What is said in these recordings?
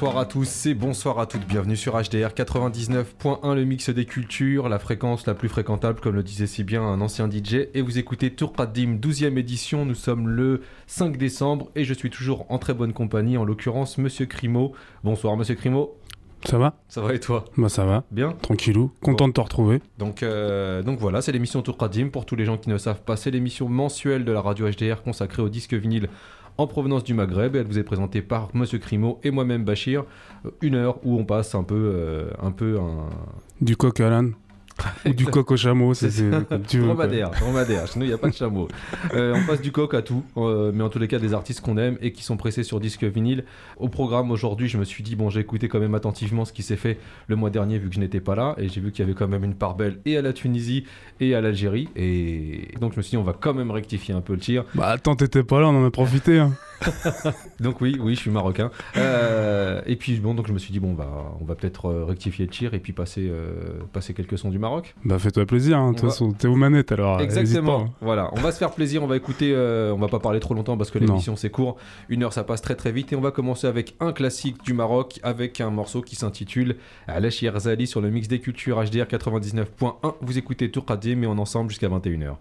Bonsoir à tous et bonsoir à toutes. Bienvenue sur HDR 99.1, le mix des cultures, la fréquence la plus fréquentable, comme le disait si bien un ancien DJ. Et vous écoutez Tour Qadim, 12e édition. Nous sommes le 5 décembre et je suis toujours en très bonne compagnie, en l'occurrence Monsieur Crimo. Bonsoir Monsieur Crimo. Ça va? Ça va et toi? Bah ça va. Bien? Tranquillou. Content de te retrouver. Donc, euh, donc voilà, c'est l'émission Tour Qadim. Pour tous les gens qui ne savent pas, c'est l'émission mensuelle de la radio HDR consacrée au disque vinyle en provenance du Maghreb. Elle vous est présentée par Monsieur Crimo et moi-même Bachir. Euh, Une heure où on passe un peu, euh, un peu un, Du coq à l'âne. Ou du coq au chameau, c'est comme tu veux. quoi. dromadaire, dromadaire. Chez nous, il n'y a pas de chameau. Euh, on passe du coq à tout, euh, mais en tous les cas, des artistes qu'on aime et qui sont pressés sur disque vinyle. Au programme aujourd'hui, je me suis dit, bon, j'ai écouté quand même attentivement ce qui s'est fait le mois dernier, vu que je n'étais pas là, et j'ai vu qu'il y avait quand même une part belle et à la Tunisie et à l'Algérie. Et donc, je me suis dit, on va quand même rectifier un peu le tir. Bah attends, t'étais pas là, on en a profité. Hein. Donc, oui, oui, je suis marocain. Euh, et puis, bon, donc je me suis dit, bon, bah, on va peut-être rectifier le tir et puis passer, passer quelques sons du Maroc. Bah fais-toi plaisir, hein. de toute va- façon, t'es aux manettes alors. hésite Exactement. pas. Voilà, on va se faire plaisir, on va écouter, euh, on va pas parler trop longtemps parce que l'émission c'est court. Une heure ça passe très très vite et on va commencer avec un classique du Maroc avec un morceau qui s'intitule Alash Yerzali sur le mix des cultures HDR 99.1. Vous écoutez Tour Qadim mais on ensemble jusqu'à 21h.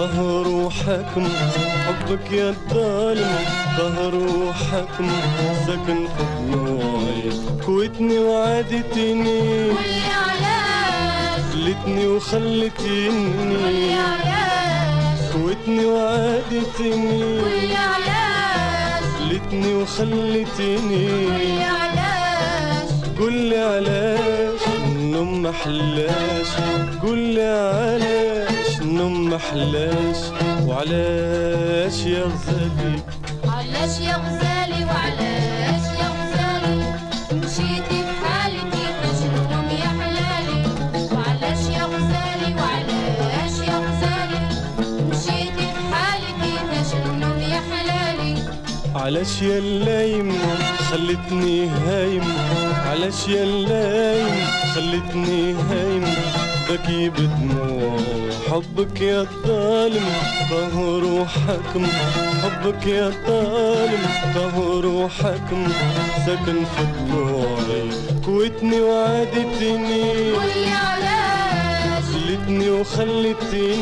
طهر وحكم حبك يا الظالم طهر وحكم سكن في دموعي كويتني وعادتني علاش خلتني وخلتني قولي علاش كويتني وعادتني قولي علاش خلتني وخلتني قولي علاش قولي علاش النوم محلاش. قولي علاش. النوم محلاش وعلاش يا غزالي علاش يا غزالي وعلاش يا غزالي مشيتي في حالي كيفاش النوم يا حلالي وعلاش يا غزالي وعلاش يا غزالي مشيتي في حالي كيفاش النوم يا حلالي علاش يا اللايم خلتني هايم علاش يا اللايم خلتني هايم بكي بدموع حبك يا الظالم طهر وحكم حبك يا الظالم طهر وحكم سكن في دموعي كويتني وعادتني قولي علاش؟ خلتني وخلتني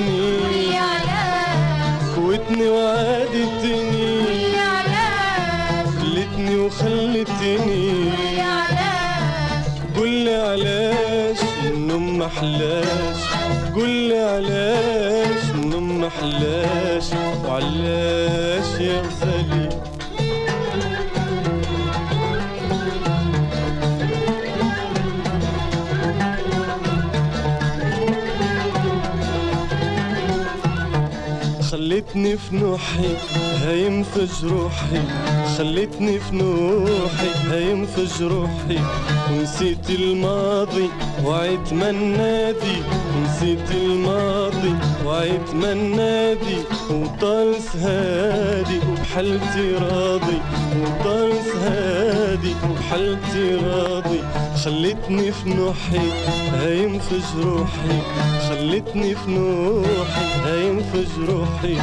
قولي علاش؟ كويتني وعادتني قولي علاش؟ خلتني وخلتني قولي علاش؟ قولي علاش؟ النوم محلاش قولي علاش النوم محلاش وعلاش يا غزالي؟ خلتني في نوحي هايم في جروحي خلتني في نوحي هايم في جروحي ونسيت الماضي وعيت منادي نسيت الماضي وعيتمنى دي وطالس هادي وبحالتي راضي. وطالس هادي وبحالتي راضي. خلتني في نوحي هايم في جروحي خلتني في نوحي هايم في جروحي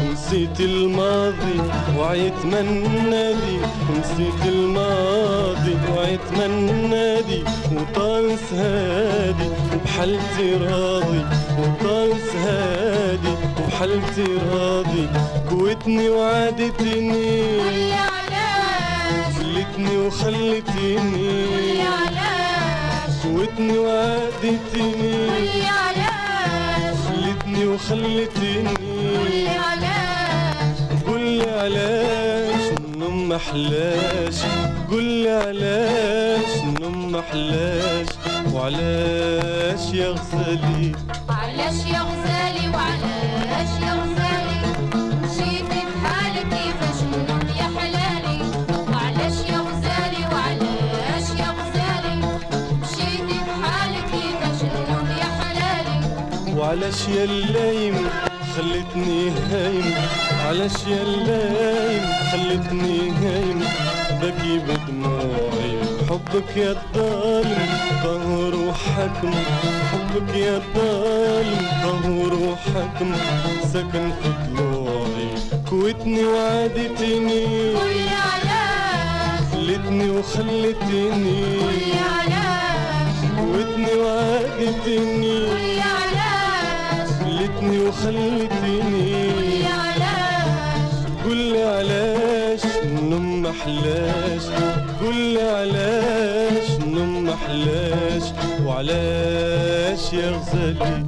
ونسيت الماضي وعيت من نادي ونسيت الماضي وعيت من نادي وطالس هادي وبحالتي راضي. وطالس هادي وبحالتي راضي. قوتني وعادتني. خلتني وخلتني. قوتني وعادتني. خلتني وخلتني. قولي علاش. قولي علاش النوم محلاش قولي علاش النوم محلاش وعلاش يا غزالي؟ علاش يا غزالي؟ وعلاش؟ وعلاش يا اللايم خلتني هايم؟ علاش يا اللايم خلتني هايم؟ بكي بدموعي حبك يا الظالم قهر وحكم. حبك يا الظالم قهر وحكم. سكن في ضلوعي كويتني وعادتني قولي علاش؟ خلتني وخلتني قولي علاش؟ كويتني وعادتني قولي علاش؟ خلتني وخلتني. قولي علاش علاش النوم محلاش قولي علاش النوم محلاش وعلاش يا غزالي؟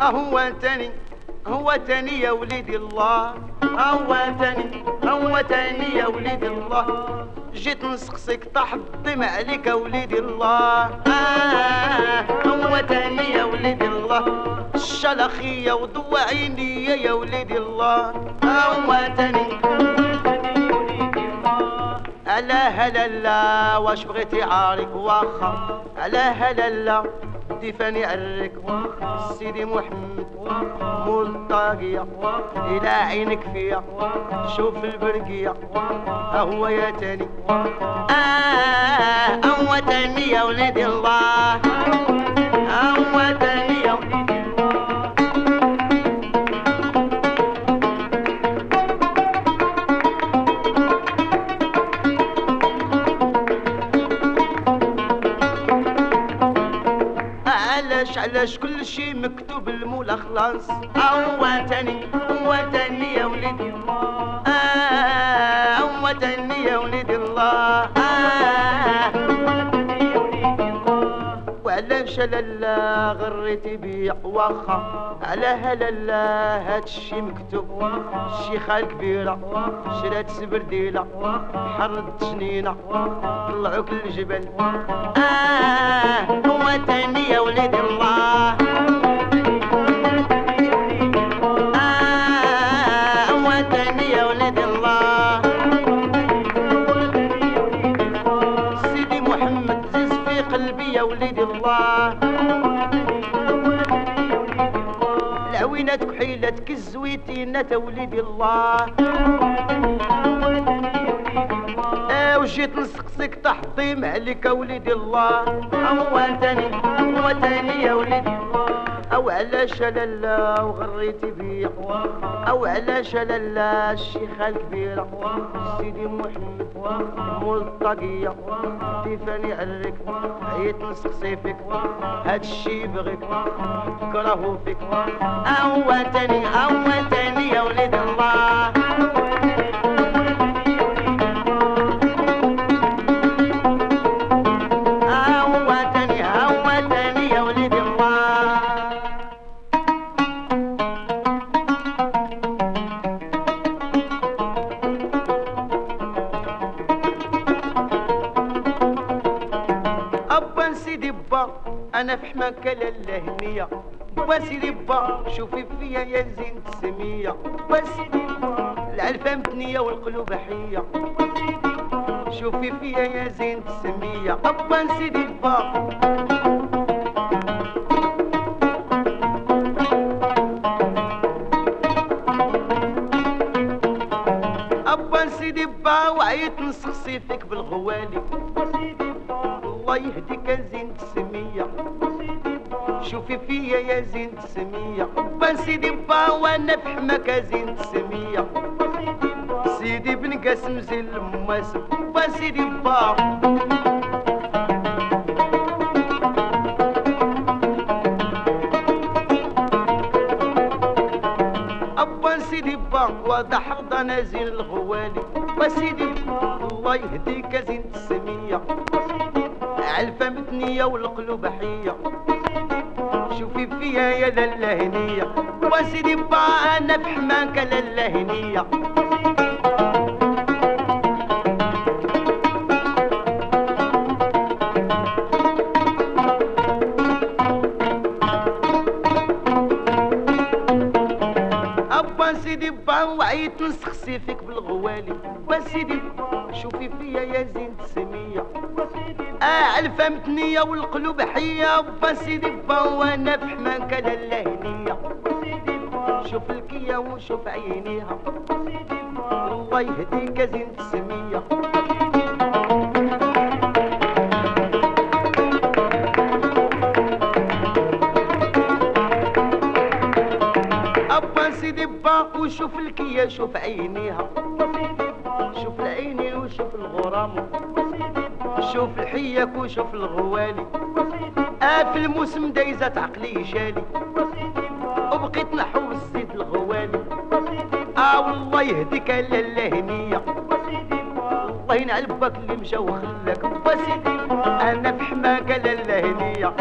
هو تاني هو تاني يا وليدي الله. هو تاني يا وليدي الله. جيت نسقسك طاح الدم عليك يا وليدي الله. آه هو تاني يا وليدي الله. الشلخية وضوى عيني يا وليدي الله. هو تاني ألا هلا لا واش بغيتي عارك واخا؟ ألا هلا لا دفاني عرك سيدي محمد مول الطاقية إلى عينك فيا شوف البرقية هو يا تاني. آه هو تاني يا وليدي الله. هو تاني يا وليدي علاش كل شي مكتوب المولى خلاص هو تاني هو يا وليدي الله آه هو يا وليدي الله وعلاش لالا غريتي بيع واخا على هلالا هادشي مكتوب. الشيخة الكبيرة شرات سبرديلة حرد جنينة طلعوك الجبل. آه هو تاني يا وليد الله. كحيلتك الزويتينة وليدي الله آه وجيت نسقسك تحطيم عليك وليدي الله. هو تاني هو تاني يا وليدي. الله أو علاش لالا وغريتي بيا أو علاش لالا الشيخة الكبيرة سيدي محمد مول الطاقية ديفاني عرك عيت نسقسي فيك هادشي بغيك كرهو فيك. هو تاني تاني يا وليد الله. با سيدي با شوفي فيا يا زين سمية با العلفة متنية والقلوب حية. شوفي فيا يا زين السمية أبا سيدي با أبا سيدي با وعيت نسقسي فيك بالغوالي. الله يهديك يا زين شوفي فيا يا زين السمية با سيدي با وأنا في حماك زين السمية سيدي بن قاسم زين المواسم با سيدي با أبا سيدي با واضح رضا نازل الغوالي. با سيدي الله يهديك زين السمية علفة متنية والقلوب حية. شوفي فيا يا لالا هنية وسيدي با أنا في حماك لالا هنية أبا سيدي با وعيت نسخسي فيك بالغوالي. وسيدي شوفي فيا يا زين السمية آه علفة متنية والقلوب حية. أبا سيدي با وأنا في حماك لالا هنية شوف الكية وشوف عينيها. الله يهديك يا زين السمية أبا سيدي وشوف الكية شوف عينيها. شوف العينين وشوف الغرام. شوف الحيك وشوف الغوالي. آه في الموسم دايزة عقلي شالي. وبقيت نحوس زيد الغوالي. آه والله يهديك لالا هنية الله ينعل باك اللي مشى وخلاك. أنا في حماك لالا هنية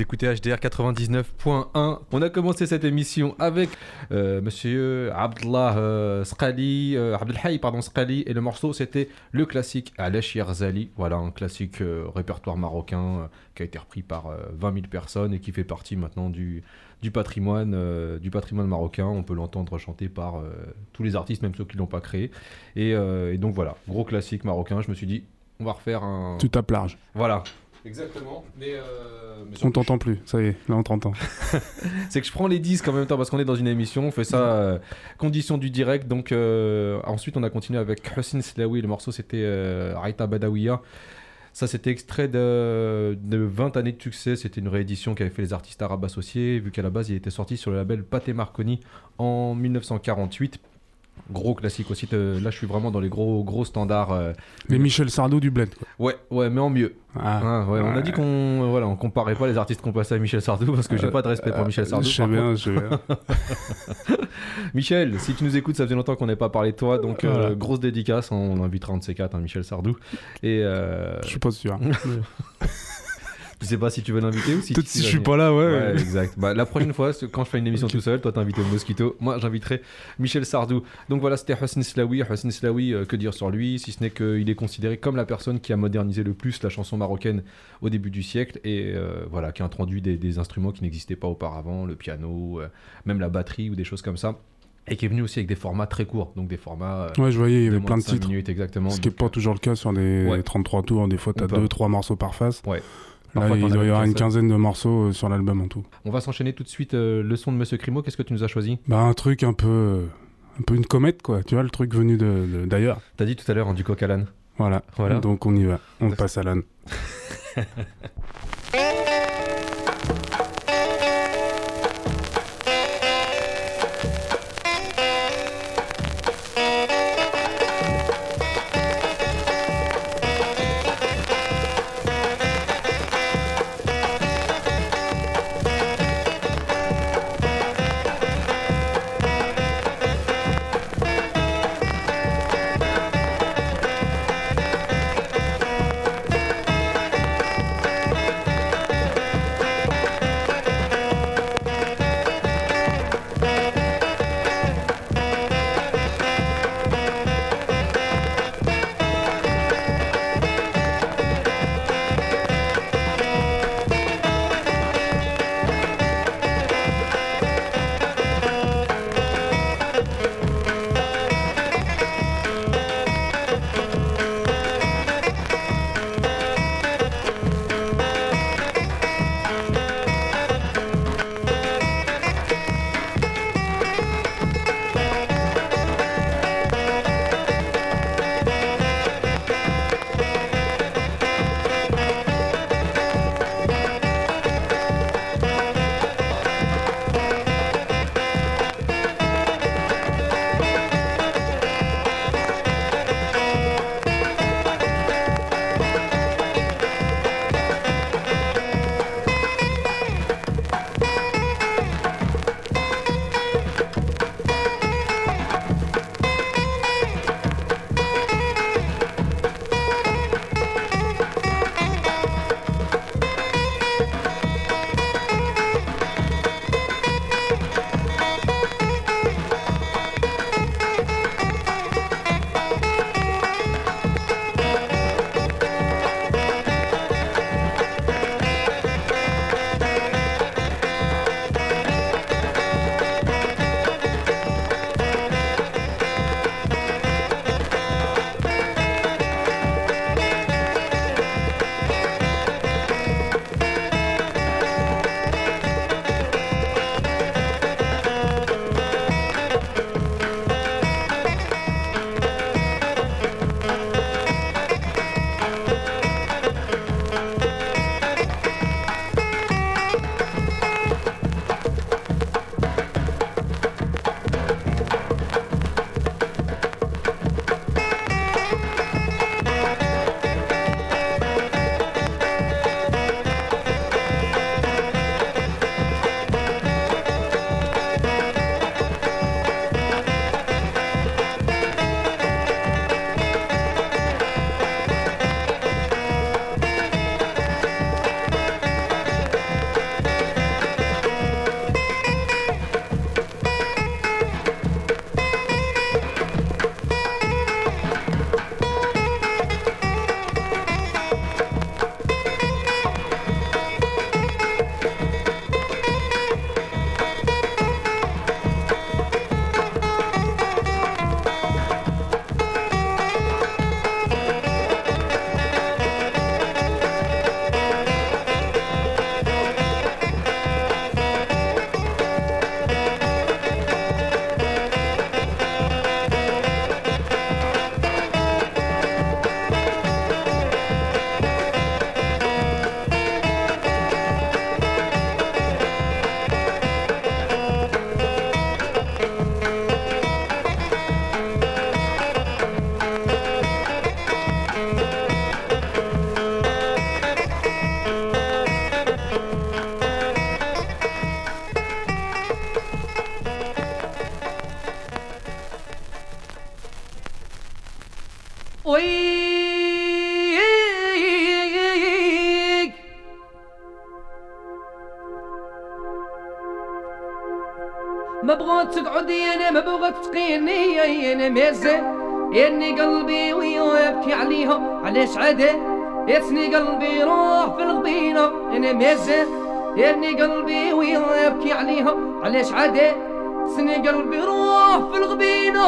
Vous écoutez HDR 99.1. On a commencé cette émission avec euh, Monsieur Abdallah euh, Sqali, euh, Abdelhaï, pardon, Sqali, et le morceau c'était le classique Alesh Yarzali. Voilà, un classique euh, répertoire marocain euh, qui a été repris par euh, 20 000 personnes et qui fait partie maintenant du, du patrimoine, euh, du patrimoine marocain. On peut l'entendre chanter par euh, tous les artistes, même ceux qui l'ont pas créé. Et, euh, et donc voilà, gros classique marocain. Je me suis dit, on va refaire un. Tu tapes large. Voilà. Exactement. Mais, euh, mais On t'entend plus. Ça y est, là on t'entend. c'est que je prends les disques en même temps parce qu'on est dans une émission, on fait ça euh, condition du direct. Donc euh, ensuite on a continué avec Hussein Slawi, le morceau c'était Aïta Badawiya. Ça c'était extrait de, de 20 années de succès, c'était une réédition qu'avaient fait les artistes arabes associés, vu qu'à la base il était sorti sur le label Pathé Marconi en 1948. Gros classique aussi, là je suis vraiment dans les gros gros standards. euh, Les Michel Sardou du bled. Quoi. Ouais, ouais, mais en mieux. Ah, ouais, On a dit qu'on euh, voilà, on comparait pas les artistes qu'on passait à Michel Sardou parce que j'ai Euh, pas de respect pour Michel Sardou. Je sais bien, je sais bien. Michel, si tu nous écoutes, ça faisait longtemps qu'on n'ait pas parlé de toi, donc euh, grosse dédicace. On invitera un de ces quatre, hein, Michel Sardou. Et euh, Je suis pas sûr. je sais pas si tu veux l'inviter ou si Peut-être si je suis pas là, ouais. Ouais, exact. Bah, la prochaine fois, quand je fais une émission tout seul, toi t'invites Mosquito, moi j'inviterai Michel Sardou. Donc voilà, c'était Hosni Slawi. Hosni Slawi, euh, que dire sur lui Si ce n'est qu'il est considéré comme la personne qui a modernisé le plus la chanson marocaine au début du siècle et euh, voilà, qui a introduit des, des instruments qui n'existaient pas auparavant, le piano, euh, même la batterie ou des choses comme ça. Et qui est venu aussi avec des formats très courts, donc des formats. euh, Ouais, je voyais, il y de avait plein de cinq titres. minutes exactement. Ce qui n'est pas toujours le cas sur des Ouais. 33 tours. Des fois, tu as peut- 2-trois morceaux par face. Ouais. Là, il doit y avoir une quinzaine de morceaux euh, sur l'album en tout. On va s'enchaîner tout de suite. euh, le son de Monsieur Crimo, qu'est-ce que tu nous as choisi? Bah, un truc un peu. euh, Un peu une comète, quoi. Tu vois, le truc venu de- de- d'ailleurs. T'as dit tout à l'heure en du coq à l'âne. Voilà. Voilà. Donc, on y va. On passe à l'âne. أنا مازال إني قلبي ويبكي عليها علاش عدا يتني قلبي روح في الغبينة. أنا مازال إني قلبي ويبكي عليها علاش عدا سني قلبي روح في الغبينة.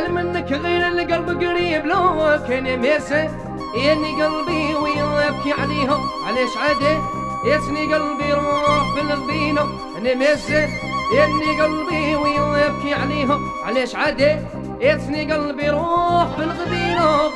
وشحال منك غير القلب قريب لو كان ماسه ياني قلبي ويبكي عليها علاش عادي ياسني قلبي روح في الغبينة أنا ماسه ياني قلبي ويبكي عليها علاش عادي ياسني قلبي روح في الغبينة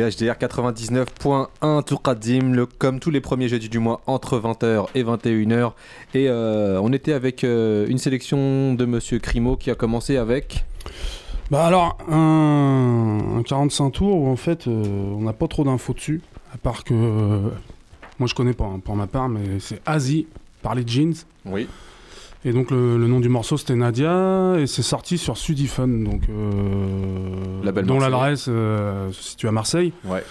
HDR 99.1 Tourkadim, le, comme tous les premiers jeudis du mois entre 20h et 21h. Et euh, on était avec euh, une sélection de Monsieur Crimo qui a commencé avec. Bah alors, un, un 45 tours où en fait euh, on n'a pas trop d'infos dessus, à part que Moi, je connais pas hein, pour ma part, mais c'est Asie par les Jeans. Oui. Et donc le, le nom du morceau c'était Nadia et c'est sorti sur Sudiphone, donc euh, dont l'adresse euh, se situe à Marseille. Ouais.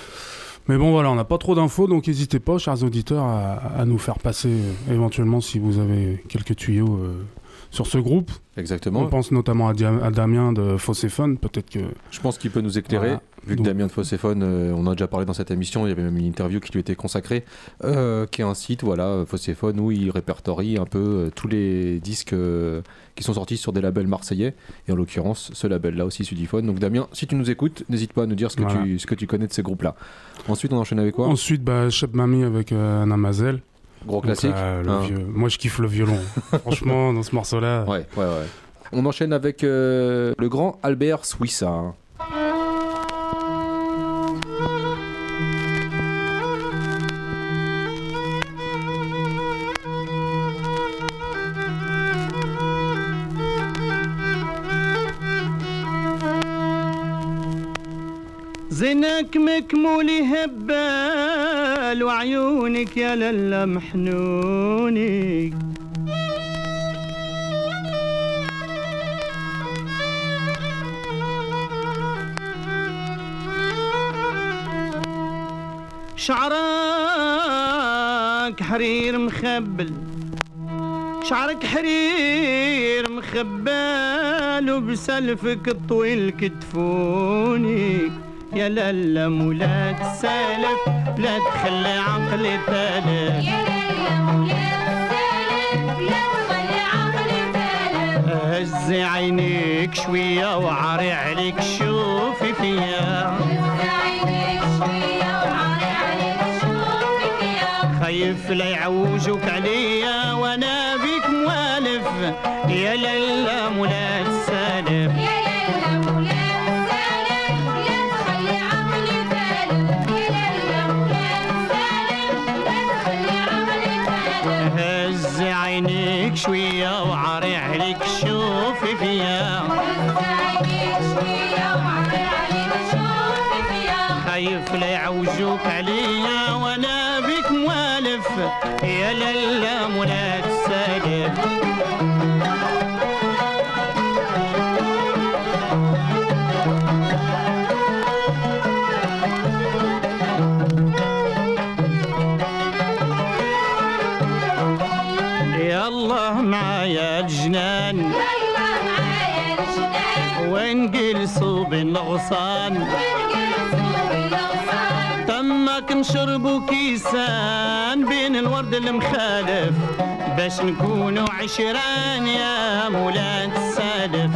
Mais bon voilà, on n'a pas trop d'infos, donc n'hésitez pas, chers auditeurs, à, à nous faire passer euh, éventuellement si vous avez quelques tuyaux euh, sur ce groupe. Exactement. On pense notamment à, Dia- à Damien de Fosséphone, peut-être que Je pense qu'il peut nous éclairer. Voilà. Vu que Donc- Damien de Fosséphone, euh, on en a déjà parlé dans cette émission, il y avait même une interview qui lui était consacrée, euh, qui est un site, voilà, Fosséphone, où il répertorie un peu euh, tous les disques qui sont sortis sur des labels marseillais, et en l'occurrence ce label-là aussi, Sudiphone. Donc Damien, si tu nous écoutes, n'hésite pas à nous dire ce que, Voilà. tu, ce que tu connais de ces groupes-là. Ensuite, on enchaîne avec quoi? Ensuite bah, Chef Mamie avec Anna Mazel. Gros Donc, classique euh, le hein. vieux- Moi je kiffe le violon. Franchement, dans ce morceau-là. Ouais, ouais, ouais. On enchaîne avec euh, le grand Albert Swissa. زينك مكمولي هبال وعيونك يا للا محنوني. شعرك حرير مخبل شعرك حرير مخبال وبسلفك الطويل كتفوني. يا لالا مولات سالف لا تخلي عقلي تالف. يا ليلى مولانا سالم لا تخلي عقلي تالف. هزي عينيك شوية وعري عليك شوفي فيا. هز عينيك شوية وعري عليك شوفك يا خايف لا يعوجوك عليا موالف يا لالا مولات سالف. يا الله معايا الجنان. ونجلسوا بالغصان تمك نشربوا كيسان المخالف. باش نكونوا عشران يا مولات السالف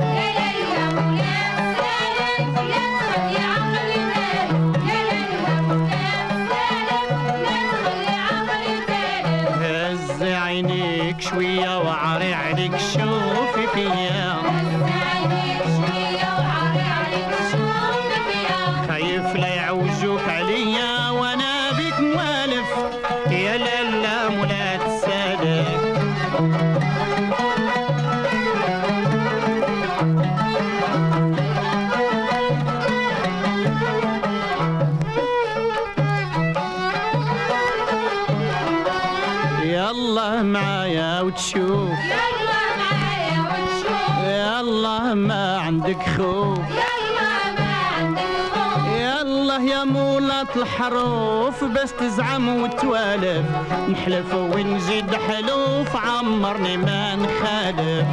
بس تزعم وتوالف. نحلف ونزيد حلوف عمرني ما نخالف.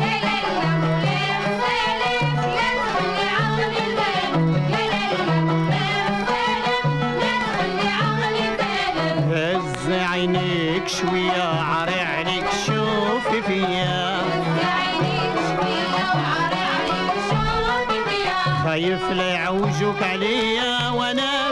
عينيك شوية عري عليك شوفي فيا خايف لا عليا وأنا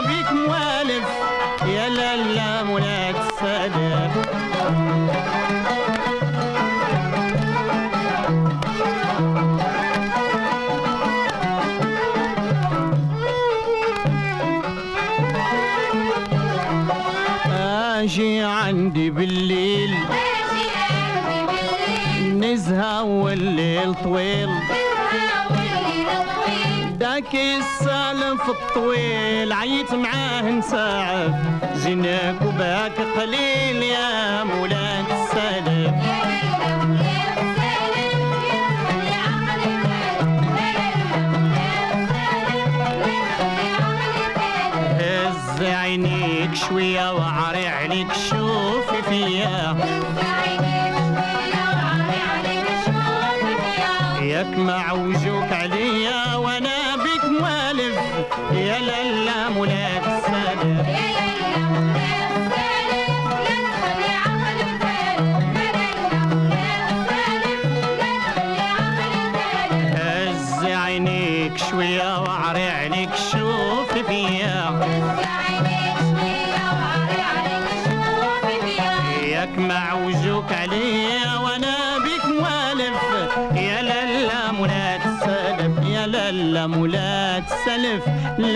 بالليل نزهة والليل طويل نزهة والليل طويل كي السالف الطويل عيت معاه نساعف زينك وباك قليل يا مولاك السالف هز عينيك شوية وعري عليك شوفي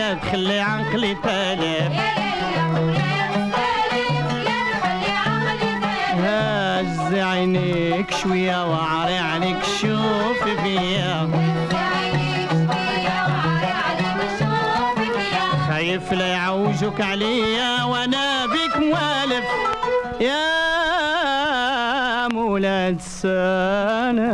لا تخلي عقلي تالف هز عينيك شوية وعري عليك شوفي فيا خايف لا يعوجوك عليا وأنا بك موالف يا مولاد السنة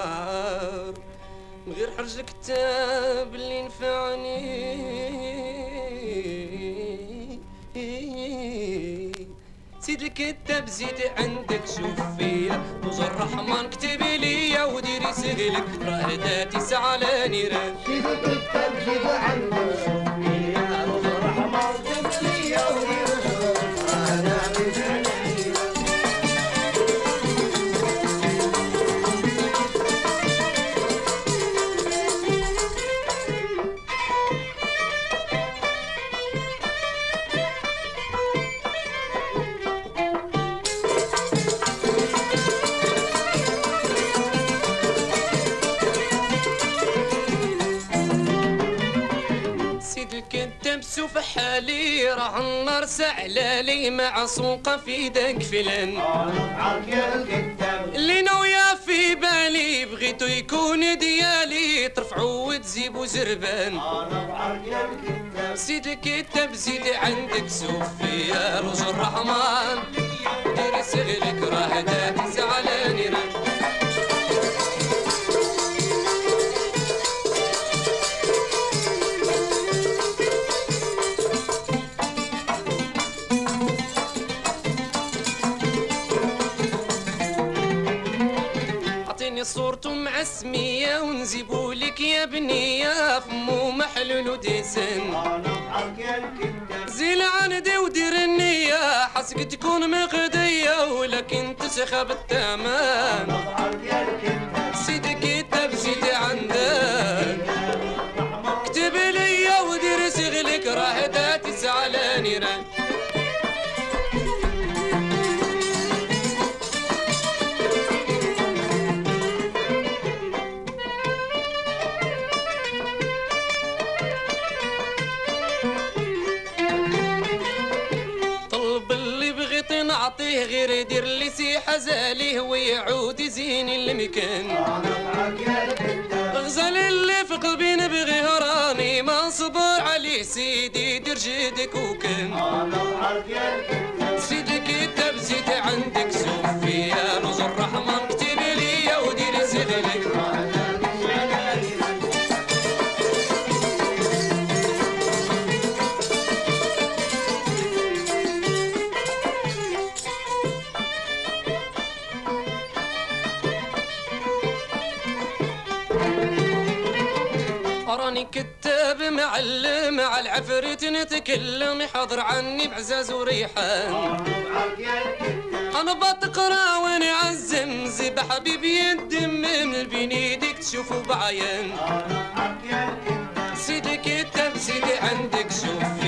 العطار من غير حرج كتاب اللي نفعني. سيد الكتاب زيد عندك شوف فيا وزر الرحمن كتب ليا وديري سهلك راه داتي سعلاني راه سيد سعلالي مع سوقة في داك فلان اللي ناوية في بالي بغيتو يكون ديالي ترفعو وتزيبو زربان. سيد الكتاب زيد عندك سوفيا رجل الرحمن. ديري سغلك راه داتي زعلاني ونزيبو لك يا فمو محلول وديسن. زيل عندي ودير النية حسك تكون مغدية ولكن تسخب التمام سيدي كتاب سيدي عندك. يزين المكان غزال اللي في قلبي نبغيه راني ما صبر عليه سيدي دير جيدك وكان سيدك كتاب زيد عندك سوفيا العفريت نتكلم يحضر عني بعزاز وريحان أنا بتقرا وأنا عزم زب حبيبي الدم من البنيدك تشوفوا بعيان سيدي كتاب سيدي عندك شوف.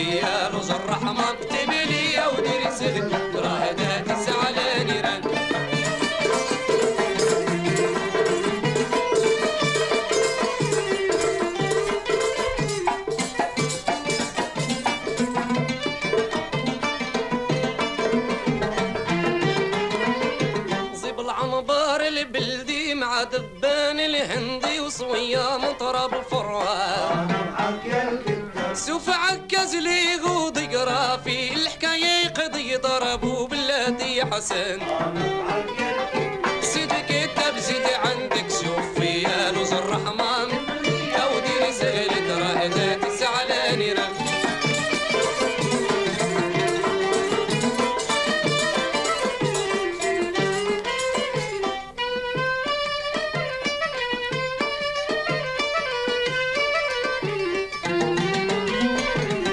ضربوا بلادي حسن. كتاب زيدي عندك شوف فيا لوز الرحمن. أو ديري زغلك راه داتي زعلاني راه.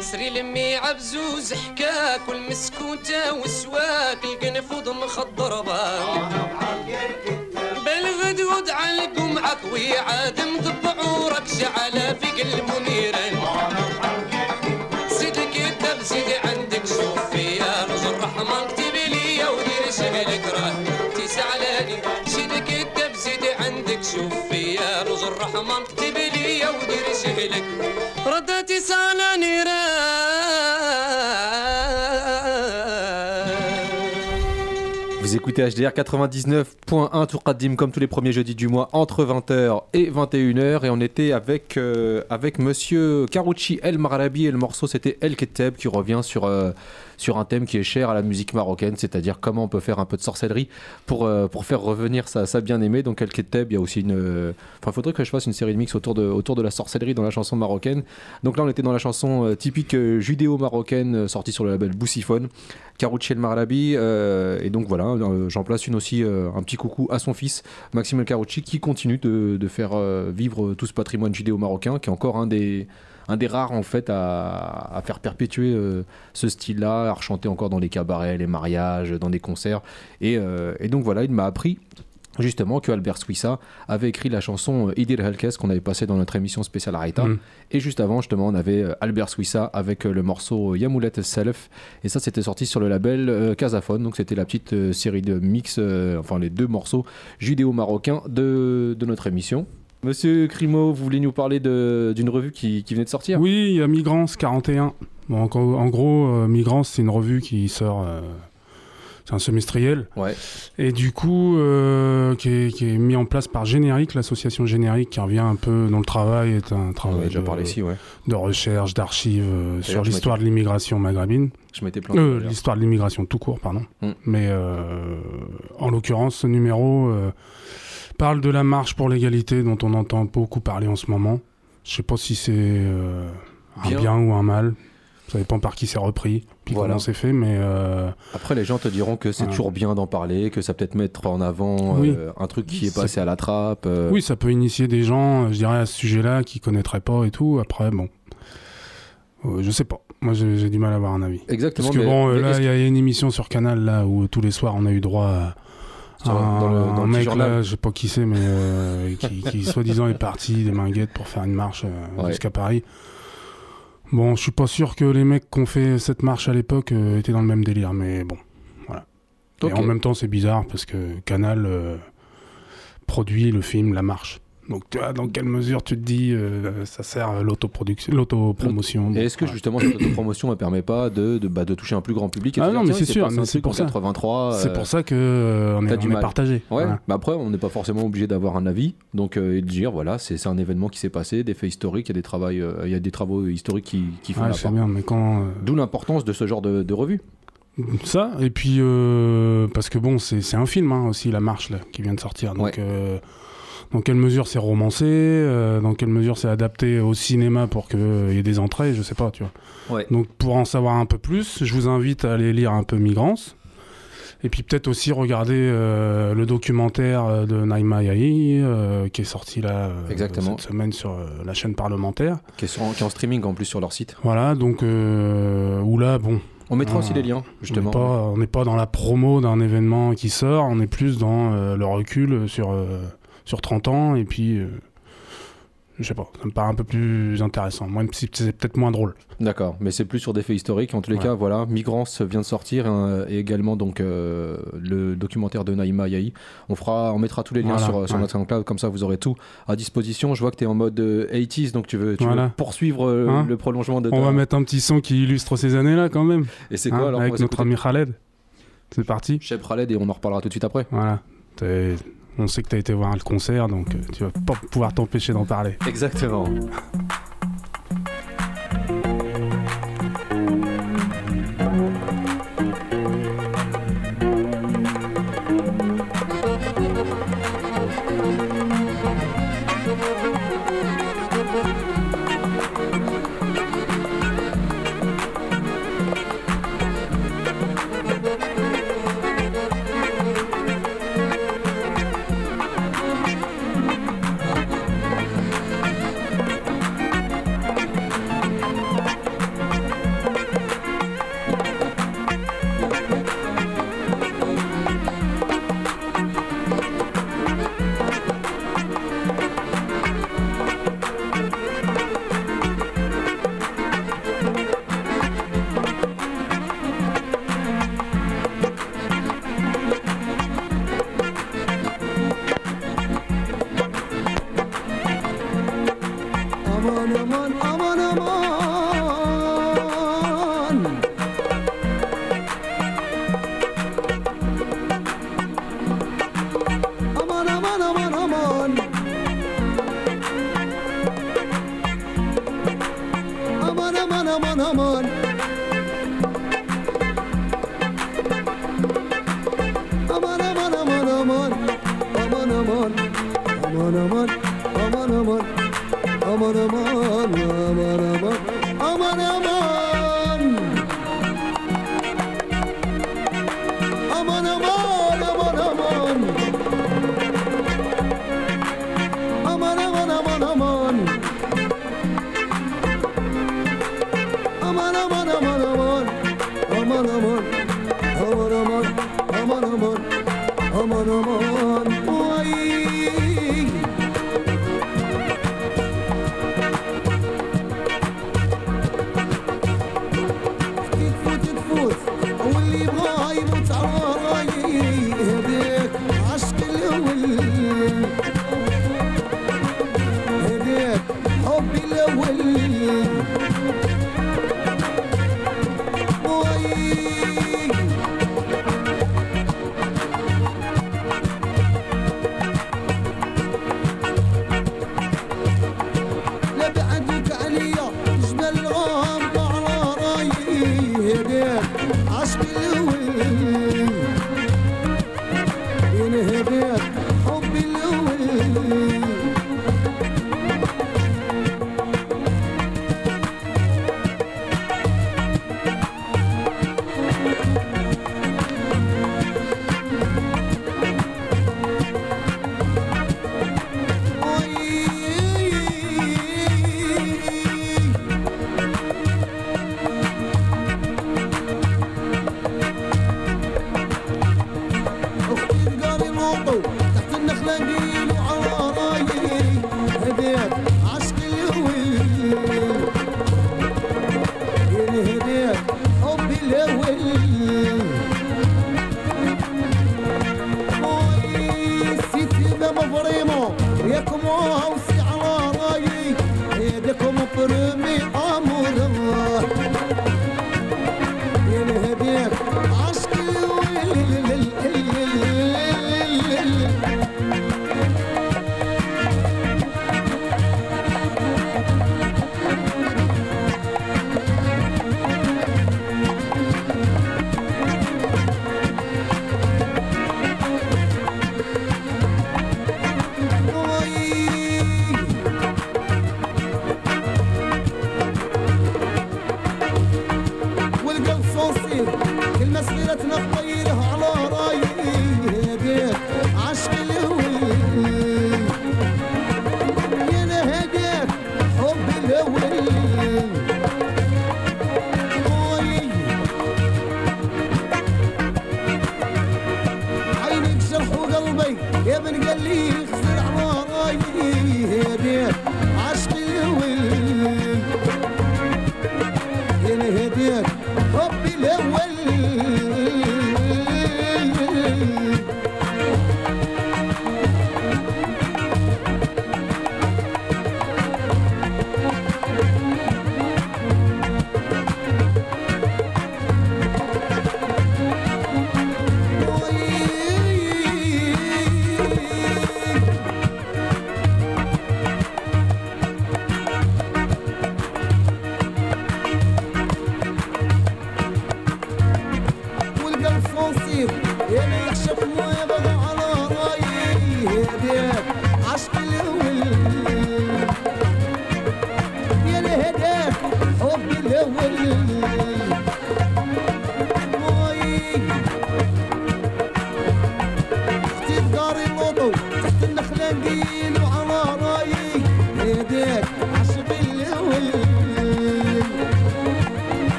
سري لمي عبزوز حكاك والمسكوتة والسواك مخضربة. بالغدود على قمعك ويعاد مضبعورك شعلة في قلب منيرا سيدك يدب سيدي عندك شوف فيا الرحمن اكتب لي ودير شغلك راه تسعلاني سيدك يدب سيدي عندك شوف فيا الرحمن اكتب لي ودير شغلك ردتي سالاني Vous écoutez HDR 99.1 Tour Qadim comme tous les premiers jeudis du mois entre 20h et 21h et on était avec, euh, avec monsieur Karouchi El Marabi et le morceau c'était El Keteb qui revient sur, euh, sur un thème qui est cher à la musique marocaine, c'est-à-dire comment on peut faire un peu de sorcellerie pour, euh, pour faire revenir sa, bien-aimée. Donc El Keteb, il y a aussi une... euh, Enfin, il faudrait que je fasse une série de mix autour de, autour de la sorcellerie dans la chanson marocaine. Donc là on était dans la chanson euh, typique judéo-marocaine sortie sur le label Boussiphone. Karouchi El Marabi euh, et donc voilà j'en place une aussi un petit coucou à son fils Maxime El Karouchi qui continue de, de faire vivre tout ce patrimoine judéo-marocain qui est encore un des un des rares en fait à, à faire perpétuer euh, ce style-là, à rechanter encore dans les cabarets, les mariages, dans des concerts. Et, euh, et donc voilà, il m'a appris justement que Albert Swissa avait écrit la chanson euh, Idir Helkes qu'on avait passée dans notre émission spéciale Araita. Mm. Et juste avant, justement, on avait Albert Swissa avec le morceau Yamoulet Self. Et ça, c'était sorti sur le label euh, Casaphone. Donc c'était la petite euh, série de mix, euh, enfin les deux morceaux judéo-marocains de, de notre émission. Monsieur Crimo, vous voulez nous parler de- d'une revue qui, qui venait de sortir? Oui, il y a Migrants 41. Bon, en, en gros, euh, Migrants, c'est une revue qui sort. euh, c'est un semestriel. Ouais. Et du coup, euh, qui, est, qui est mis en place par Générique, l'association Générique, qui revient un peu dans le travail, est un travail déjà de, parlé ici, ouais. de recherche, d'archives euh, sur l'histoire de l'immigration maghrébine. Je m'étais planté. Euh, l'histoire de l'immigration tout court, pardon. Mm. Mais en l'occurrence, ce numéro parle de la marche pour l'égalité dont on entend beaucoup parler en ce moment. Je sais pas si c'est euh, un Bien. bien. ou un mal. Ça dépend par qui c'est repris, puis Voilà. comment c'est fait, mais euh, Après, les gens te diront que c'est toujours bien d'en parler, que ça peut-être mettre en avant Oui. euh, un truc qui est passé à la trappe. oui, ça peut initier des gens, je dirais, à ce sujet-là, qui connaîtraient pas et tout. Après, bon, je sais pas. Moi, j'ai du mal à avoir un avis. Exactement. Parce que mais- bon, mais là, il y a une émission sur Canal là où tous les soirs on a eu droit dans le- dans un mec journal. là, je sais pas qui c'est, mais euh, qui, qui soi-disant est parti des minguettes pour faire une marche euh, Ouais. jusqu'à Paris. Bon, je suis pas sûr que les mecs qui ont fait cette marche à l'époque euh, étaient dans le même délire, mais bon, voilà. Et en même temps, c'est bizarre parce que Canal euh, produit le film La Marche. Donc tu vois, dans quelle mesure tu te dis euh, ça sert l'autoproduction, l'autopromotion Et est-ce que Ouais. justement cette promotion ne permet pas de, de, bah, de toucher un plus grand public et Ah dire, non, mais c'est sûr, c'est pour ça. 83. C'est euh, pour ça que euh, on est, on est partagé. Ouais, Voilà. bah après, on n'est pas forcément obligé d'avoir un avis, donc euh, et de dire voilà, c'est un événement qui s'est passé, des faits historiques, il y a des, travails, euh, il y a des travaux historiques qui, qui font Ouais, la c'est part. bien, mais quand euh, D'où l'importance de ce genre de, de revue. ça, et puis euh, parce que bon, c'est c'est un film hein, aussi, La Marche là, qui vient de sortir. Donc, euh, dans quelle mesure c'est romancé, euh, dans quelle mesure c'est adapté au cinéma pour qu'il y ait des entrées, je sais pas, tu vois. Ouais. Donc pour en savoir un peu plus, je vous invite à aller lire un peu Migrance. Et puis peut-être aussi regarder euh, le documentaire euh, de Naïma Yahi, euh, qui est sorti là euh, Exactement. cette semaine sur euh, la chaîne parlementaire. Qui est, sur- qui est en streaming en plus sur leur site. Voilà, donc euh, où là, bon, On mettra Ah. aussi les liens, justement. on n'est pas, dans la promo d'un événement qui sort, on est plus dans euh, le recul sur, euh, sur 30 ans, et puis, euh, je sais pas, ça me paraît un peu plus intéressant. Moi, c'est c'est peut-être moins drôle. D'accord, mais c'est plus sur des faits historiques. En tous les Ouais. cas, voilà, Migrance vient de sortir hein, et également donc euh, le documentaire de Naïma Yahi. On fera, on mettra tous les liens Voilà, sur, sur ouais. notre SoundCloud, comme ça vous aurez tout à disposition. Je vois que tu es en mode euh, 80s, donc tu veux, tu veux Voilà. poursuivre euh, Hein le prolongement de On va mettre un petit son qui illustre ces années-là quand même, Et c'est hein, quoi alors on avec notre s'écouter ami Khaled. C'est parti. Cheb Khaled et on en reparlera tout de suite après. Voilà. On sait que tu as été voir le concert, donc euh, tu vas pas pouvoir t'empêcher d'en parler. Exactement.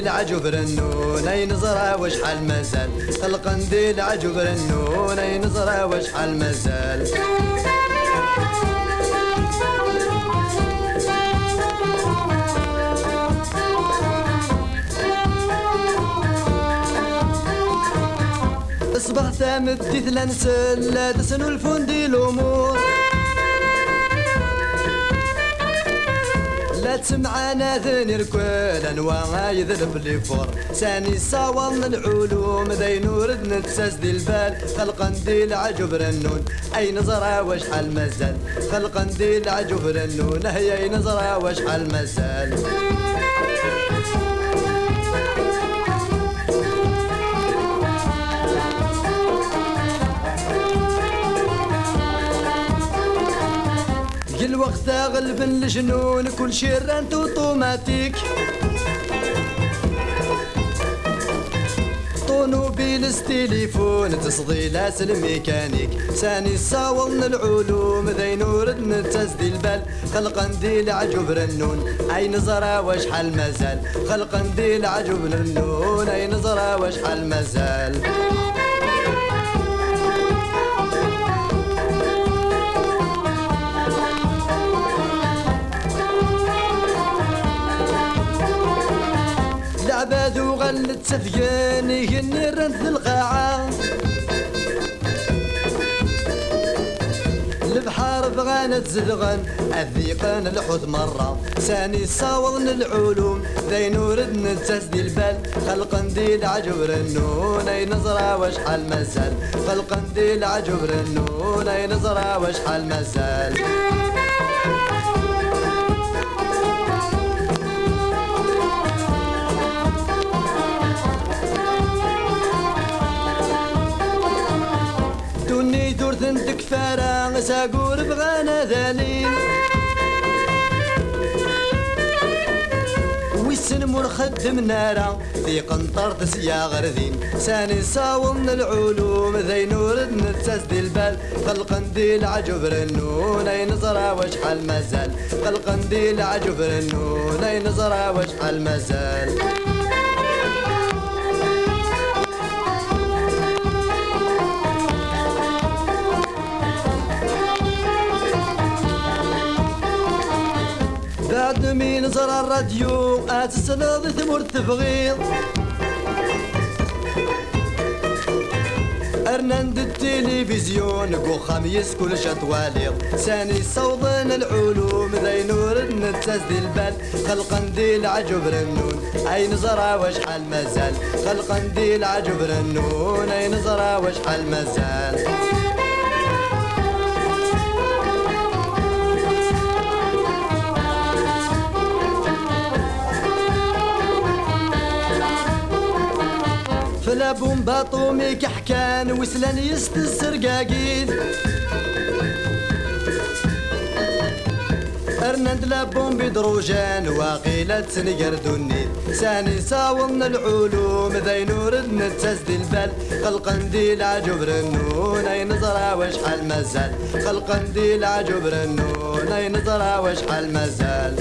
خلقا دي العجب رنون اي نظرة وشحال مازال. خلقا دي العجب رنون اي نظرة وشحال مازال. ثامد دي ثلان سلا دسنو الفندي الأمور تسمعنا ذني ركول أنواع يذلب لي فور ساني صاون العلوم ذي نور نتساس دي البال. خلقا دي العجب رنون أي نظرة وشحال مازال. خلقا دي العجب رنون هي أي نظرة وشحال مازال. كل وقت اغلب الجنون كل شي رانت أوتوماتيك. طونوبيلس تليفون تصديلات الميكانيك. ساني صاون العلوم ذي نور نتسدي البال. خلقا دي العجب رنون اي نظرة وشحال مازال؟ خلقا دي العجب رنون اي نظرة وشحال مازال؟ العباد وغلت سفيان يغني رنت القاعة. البحر بغانا تزدغن الذيقان الحوت مرة. ساني صاوغن العلوم ذي نورد نتسدي البال. خلقا دي العجب رنون أي نظرة وشحال مازال. خلقا دي العجب رنون أي نظرة وشحال مازال. فارا ساقور بغانا ذالي ويسن مور خدم نارا في قنطر تسيا غردين ساني صاوم العلوم ذي نور نتساس دي البال. خلقا دي العجب رنون أي نظرة وشحال مازال خلقا دي العجب رنون أي نظرة وشحال مازال مين زرع الراديو اتسلط ثمر تبغيض. ارنند التلفزيون قوخام يسكل شتواليغ ساني صوضن العلوم ذي نور النتاز دي البال. خلقا دي العجب رنون اي نزرع وشحال مازال خلقا دي العجب رنون اي نزرع وشحال مازال فلا بومبا طومي كحكان وسلان يستسر قاقيل. ارنند لا بومبي دروجان وقيلة سنقر دوني ساني ساوضنا العلوم ذي نور النتاز دي البال. خلقا دي العجب رنون أي نظرة وشحال مازال خلقا دي العجب رنون أي نظرة وشحال مازال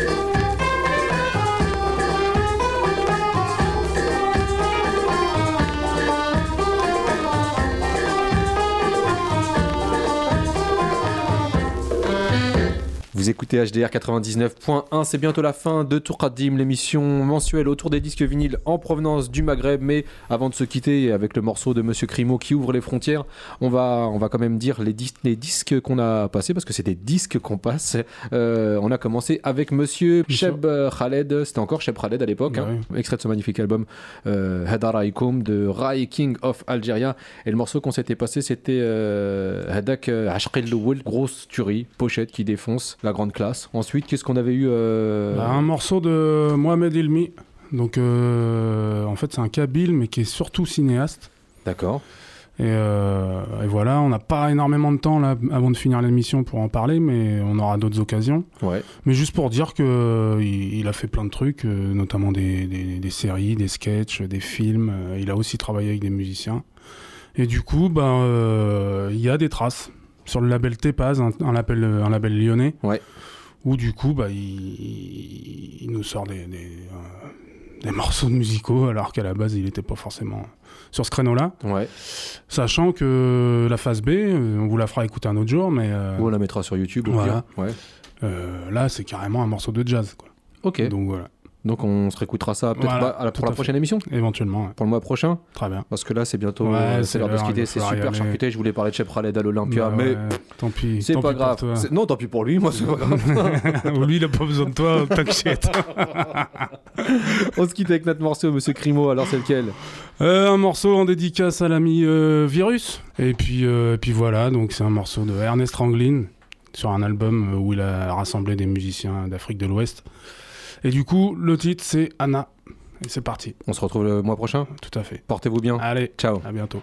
Vous écoutez HDR 99.1, c'est bientôt la fin de Tour Qadim, l'émission mensuelle autour des disques vinyles en provenance du Maghreb. Mais avant de se quitter avec le morceau de Monsieur Crimo qui ouvre les frontières, on va, on va quand même dire les, dis- les disques qu'on a passés parce que c'est des disques qu'on passe. Euh, on a commencé avec Monsieur Cheb Khaled, c'était encore Cheb Khaled à l'époque, hein, extrait de ce magnifique album euh, Hadaraikum de Rai King of Algeria. Et le morceau qu'on s'était passé, c'était euh, Hadak euh, Ashqil grosse tuerie, pochette qui défonce, la grande classe. Ensuite, qu'est-ce qu'on avait eu euh, Bah, un morceau de Mohamed Ilmi. Donc, euh, en fait, c'est un Kabyle, mais qui est surtout cinéaste. D'accord. Et, euh, et voilà, on n'a pas énormément de temps là avant de finir l'émission pour en parler, mais on aura d'autres occasions. Ouais. Mais juste pour dire que euh, il, il a fait plein de trucs, euh, notamment des, des- des séries, des sketchs, des films. il a aussi travaillé avec des musiciens. Et du coup, ben, il y a des traces sur le label Tepaz, un, un label, un label lyonnais, Ouais. où du coup, bah, il, nous sort des, des, euh, des morceaux musicaux, alors qu'à la base, il n'était pas forcément sur ce créneau-là. Ouais. Sachant que la phase B, euh, on vous la fera écouter un autre jour, mais euh, Ou on la mettra sur YouTube. Voilà. pire. Ouais. euh, là, c'est carrément un morceau de jazz. Quoi. Ok. Donc voilà, Donc on se réécoutera ça peut-être Voilà, pas à la- tout pour la fait. prochaine émission, éventuellement, ouais. pour le mois prochain. très bien. Parce que là, c'est bientôt Ouais, euh, c'est l'heure de se quitter. C'est super aller. charcuté. Je voulais parler de Chef Khaled à l'Olympia, Bah mais ouais, tant pis. c'est pas pis grave. Non, tant pis pour lui, moi, c'est pas grave. Lui, il a pas besoin de toi, t'inquiète. on se quitte avec notre morceau, Monsieur Crimo. Alors, c'est lequel? Euh, un morceau en dédicace à l'ami euh, Virus. Et puis, et puis voilà, donc c'est un morceau de Ernest Ranglin sur un album où il a rassemblé des musiciens d'Afrique de l'Ouest. Et du coup, le titre c'est Anna. Et c'est parti, On se retrouve le mois prochain? tout à fait. Portez-vous bien. Allez, Ciao. à bientôt.